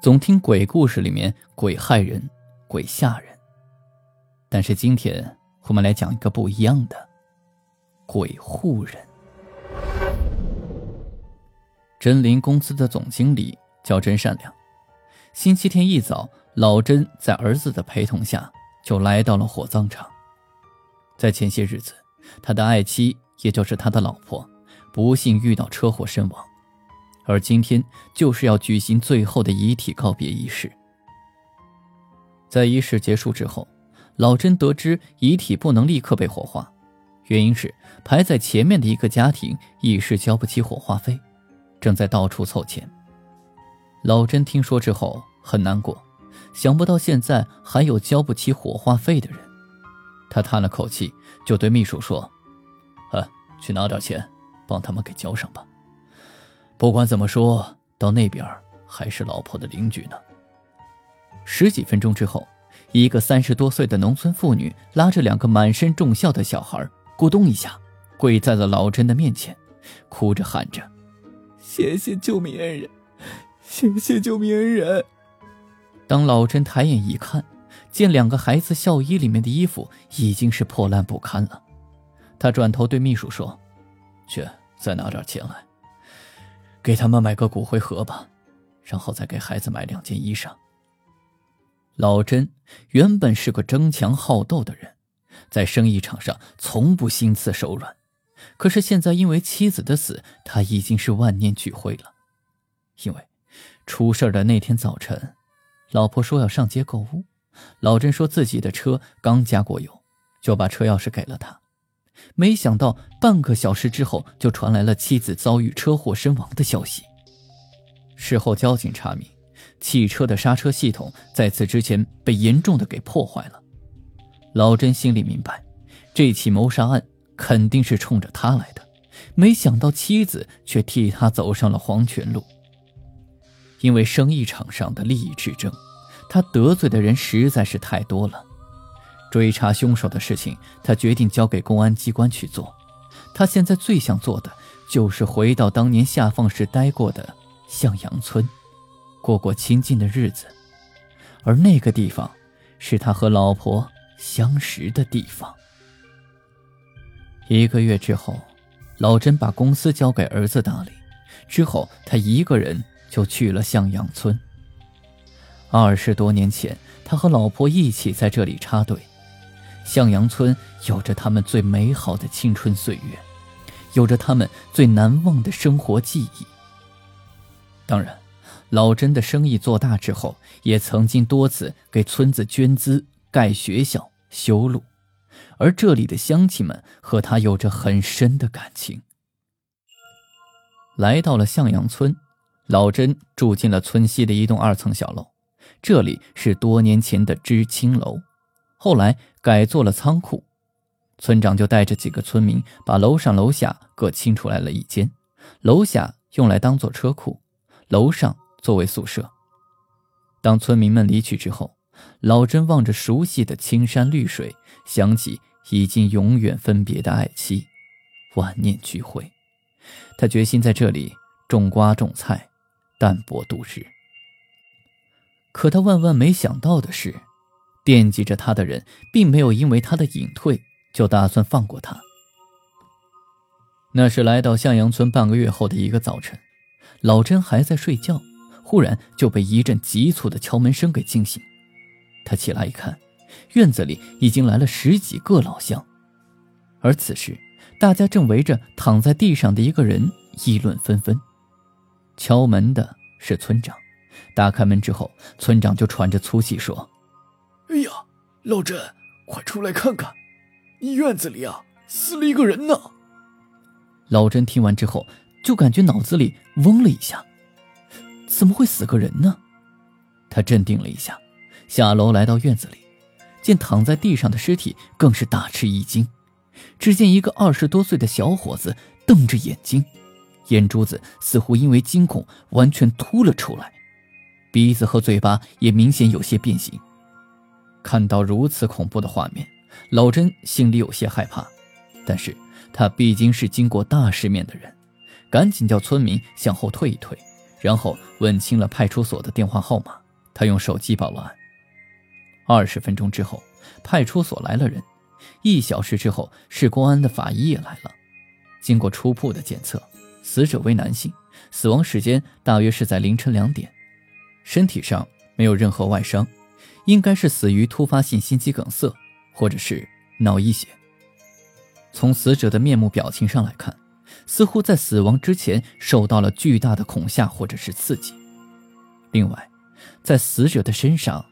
总听鬼故事里面鬼害人、鬼吓人，但是今天我们来讲一个不一样的鬼护人。真林公司的总经理叫真善良。星期天一早，老真在儿子的陪同下就来到了火葬场。在前些日子，他的爱妻，也就是他的老婆，不幸遇到车祸身亡。而今天就是要举行最后的遗体告别仪式。在仪式结束之后，老甄得知遗体不能立刻被火化，原因是排在前面的一个家庭一时交不起火化费，正在到处凑钱。老甄听说之后很难过，想不到现在还有交不起火化费的人。他叹了口气，就对秘书说：“啊，去拿点钱，帮他们给交上吧。”不管怎么说，到那边还是老婆的邻居呢。十几分钟之后，一个三十多岁的农村妇女拉着两个满身重孝的小孩，咕咚一下跪在了老陈的面前，哭着喊着：“谢谢救命恩人，谢谢救命恩人。”当老陈抬眼一看，见两个孩子孝衣里面的衣服已经是破烂不堪了，他转头对秘书说：“去，再拿点钱来。”给他们买个骨灰盒吧，然后再给孩子买两件衣裳。老甄原本是个争强好斗的人，在生意场上从不心慈手软，可是现在因为妻子的死，他已经是万念俱灰了。因为出事的那天早晨，老婆说要上街购物，老甄说自己的车刚加过油，就把车钥匙给了他。没想到半个小时之后，就传来了妻子遭遇车祸身亡的消息。事后交警查明，汽车的刹车系统在此之前被严重的给破坏了。老甄心里明白，这起谋杀案肯定是冲着他来的，没想到妻子却替他走上了黄泉路。因为生意场上的利益之争，他得罪的人实在是太多了。追查凶手的事情，他决定交给公安机关去做。他现在最想做的就是回到当年下放时待过的向阳村，过过清静的日子。而那个地方，是他和老婆相识的地方。一个月之后，老甄把公司交给儿子打理，之后他一个人就去了向阳村。二十多年前，他和老婆一起在这里插队。向阳村有着他们最美好的青春岁月，有着他们最难忘的生活记忆。当然，老甄的生意做大之后，也曾经多次给村子捐资、盖学校、修路，而这里的乡亲们和他有着很深的感情。来到了向阳村，老甄住进了村西的一栋二层小楼，这里是多年前的知青楼。后来改做了仓库，村长就带着几个村民把楼上楼下各清出来了一间，楼下用来当做车库，楼上作为宿舍。当村民们离去之后，老甄望着熟悉的青山绿水，想起已经永远分别的爱妻，万念俱灰。他决心在这里种瓜种菜，淡泊度日。可他万万没想到的是。惦记着他的人，并没有因为他的隐退就打算放过他。那是来到向阳村半个月后的一个早晨，老甄还在睡觉，忽然就被一阵急促的敲门声给惊醒。他起来一看，院子里已经来了十几个老乡，而此时大家正围着躺在地上的一个人议论纷纷。敲门的是村长，打开门之后，村长就喘着粗气说。老甄，快出来看看，院子里啊死了一个人呢！老甄听完之后，就感觉脑子里嗡了一下，怎么会死个人呢？他镇定了一下，下楼来到院子里，见躺在地上的尸体，更是大吃一惊。只见一个二十多岁的小伙子瞪着眼睛，眼珠子似乎因为惊恐完全凸了出来，鼻子和嘴巴也明显有些变形。看到如此恐怖的画面，老甄心里有些害怕，但是他毕竟是经过大世面的人，赶紧叫村民向后退一退，然后问清了派出所的电话号码。他用手机报了案。二十分钟之后，派出所来了人。一小时之后，市公安的法医也来了。经过初步的检测，死者为男性，死亡时间大约是在凌晨两点，身体上没有任何外伤，应该是死于突发性心肌梗塞或者是脑溢血。从死者的面目表情上来看，似乎在死亡之前受到了巨大的恐吓或者是刺激。另外，在死者的身上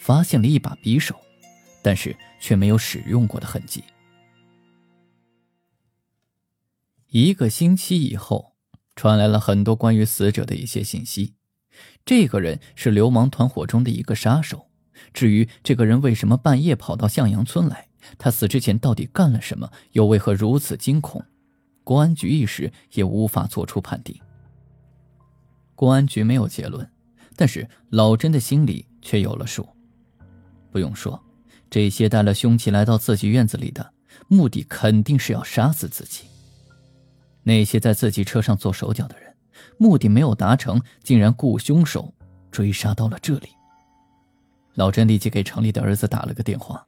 发现了一把匕首。但是却没有使用过的痕迹。一个星期以后，传来了很多关于死者的一些信息。这个人是流氓团伙中的一个杀手。至于这个人为什么半夜跑到向阳村来，他死之前到底干了什么，又为何如此惊恐，公安局一时也无法做出判定。公安局没有结论，但是老甄的心里却有了数。不用说。这些带了凶器来到自己院子里的，目的肯定是要杀死自己。那些在自己车上做手脚的人，目的没有达成，竟然雇凶手追杀到了这里。老甄立即给城里的儿子打了个电话。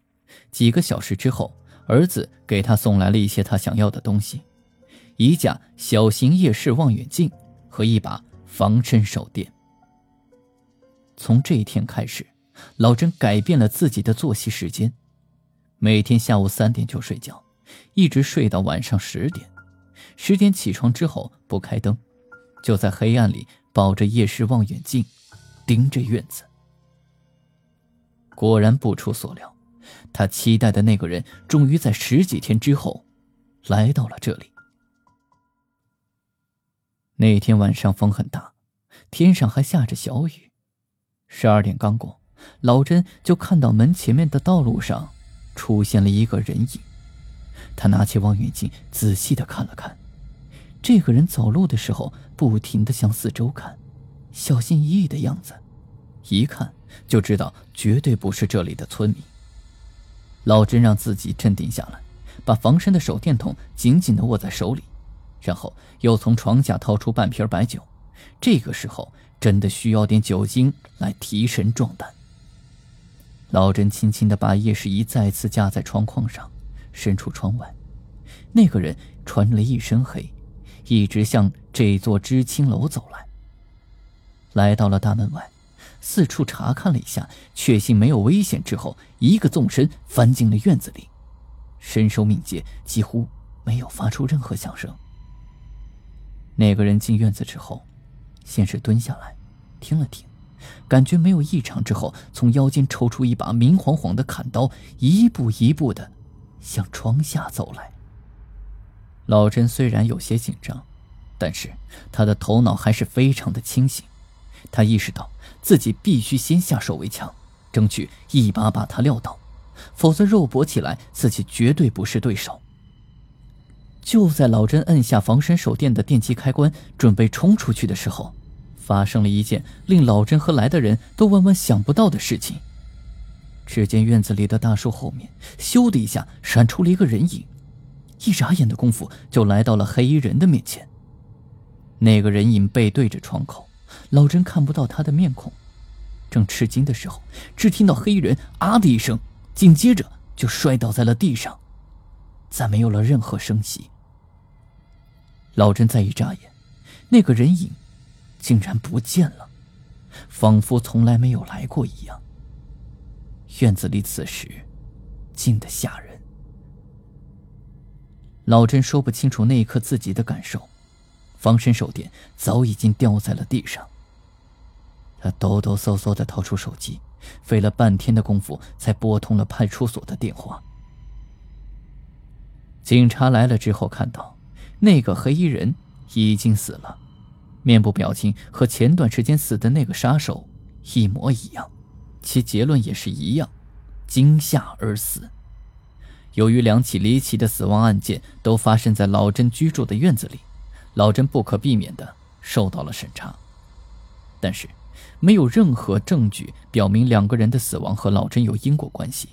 几个小时之后，儿子给他送来了一些他想要的东西：一架小型夜视望远镜和一把防身手电。从这一天开始。老甄改变了自己的作息时间，每天下午三点就睡觉，一直睡到晚上十点。十点起床之后不开灯，就在黑暗里抱着夜视望远镜，盯着院子。果然不出所料，他期待的那个人终于在十几天之后来到了这里。那天晚上风很大，天上还下着小雨。十二点刚过。老甄就看到门前面的道路上出现了一个人影，他拿起望远镜仔细的看了看，这个人走路的时候不停的向四周看，小心翼翼的样子，一看就知道绝对不是这里的村民。老甄让自己镇定下来，把防身的手电筒紧紧的握在手里，然后又从床下掏出半瓶白酒，这个时候真的需要点酒精来提神壮胆。老甄轻轻地把夜视仪再次架在窗框上，伸出窗外。那个人穿了一身黑，一直向这座知青楼走来。来到了大门外，四处查看了一下，确信没有危险之后，一个纵身翻进了院子里，身手敏捷，几乎没有发出任何响声。那个人进院子之后，先是蹲下来，听了听。感觉没有异常之后，从腰间抽出一把明晃晃的砍刀，一步一步的向窗下走来。老陈虽然有些紧张，但是他的头脑还是非常的清醒。他意识到自己必须先下手为强，争取一把把他撂倒，否则肉搏起来自己绝对不是对手。就在老甄摁下防身手电的电击开关，准备冲出去的时候。发生了一件令老甄和来的人都万万想不到的事情。只见院子里的大树后面，咻的一下闪出了一个人影，一眨眼的功夫就来到了黑衣人的面前。那个人影背对着窗口，老甄看不到他的面孔。正吃惊的时候，只听到黑衣人“啊”的一声，紧接着就摔倒在了地上，再没有了任何声息。老甄再一眨眼，那个人影。竟然不见了，仿佛从来没有来过一样。院子里此时静得吓人。老甄说不清楚那一刻自己的感受，防身手电早已经掉在了地上。他抖抖嗦嗦的掏出手机，费了半天的功夫才拨通了派出所的电话。警察来了之后，看到那个黑衣人已经死了。面部表情和前段时间死的那个杀手一模一样，其结论也是一样，惊吓而死。由于两起离奇的死亡案件都发生在老甄居住的院子里，老甄不可避免的受到了审查。但是，没有任何证据表明两个人的死亡和老甄有因果关系。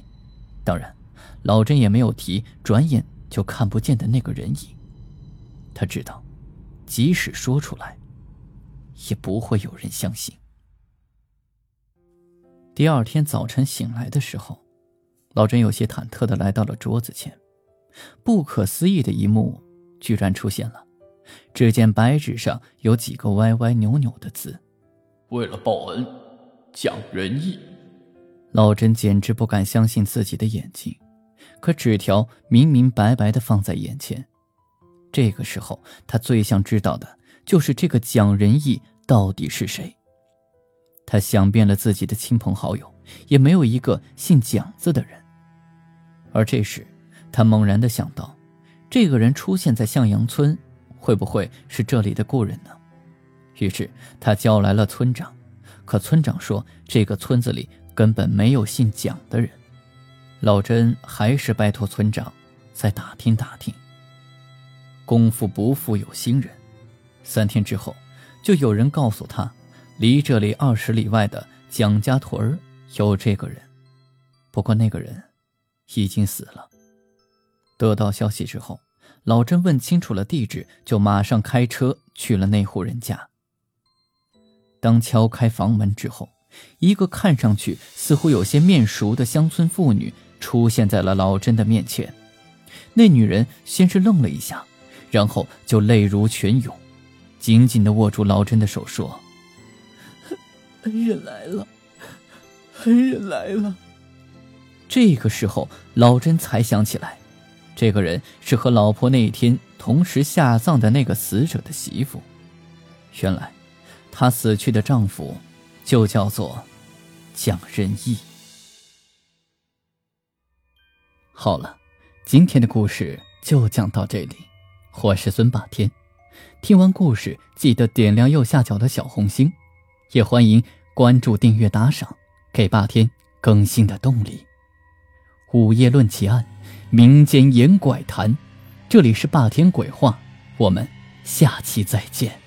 当然，老甄也没有提转眼就看不见的那个人影。他知道，即使说出来，也不会有人相信。第二天早晨醒来的时候，老甄有些忐忑的来到了桌子前。不可思议的一幕居然出现了，只见白纸上有几个歪歪扭扭的字。为了报恩，讲仁义。老甄简直不敢相信自己的眼睛，可纸条明明白白的放在眼前。这个时候，他最想知道的就是这个蒋仁义到底是谁。他想遍了自己的亲朋好友，也没有一个姓蒋字的人。而这时，他猛然的想到，这个人出现在向阳村，会不会是这里的故人呢？于是他叫来了村长，可村长说这个村子里根本没有姓蒋的人。老甄还是拜托村长再打听打听。功夫不负有心人，三天之后，就有人告诉他，离这里二十里外的蒋家屯儿有这个人，不过那个人已经死了。得到消息之后，老甄问清楚了地址，就马上开车去了那户人家。当敲开房门之后，一个看上去似乎有些面熟的乡村妇女出现在了老甄的面前。那女人先是愣了一下，然后就泪如泉涌，紧紧地握住老甄的手说：“恩人来了，恩人来了。”这个时候，老甄才想起来，这个人是和老婆那一天同时下葬的那个死者的媳妇。原来。她死去的丈夫，就叫做蒋仁义。好了，今天的故事就讲到这里。我是孙霸天，听完故事记得点亮右下角的小红心，也欢迎关注、订阅、打赏，给霸天更新的动力。午夜论奇案，民间言怪谈，这里是霸天鬼话，我们下期再见。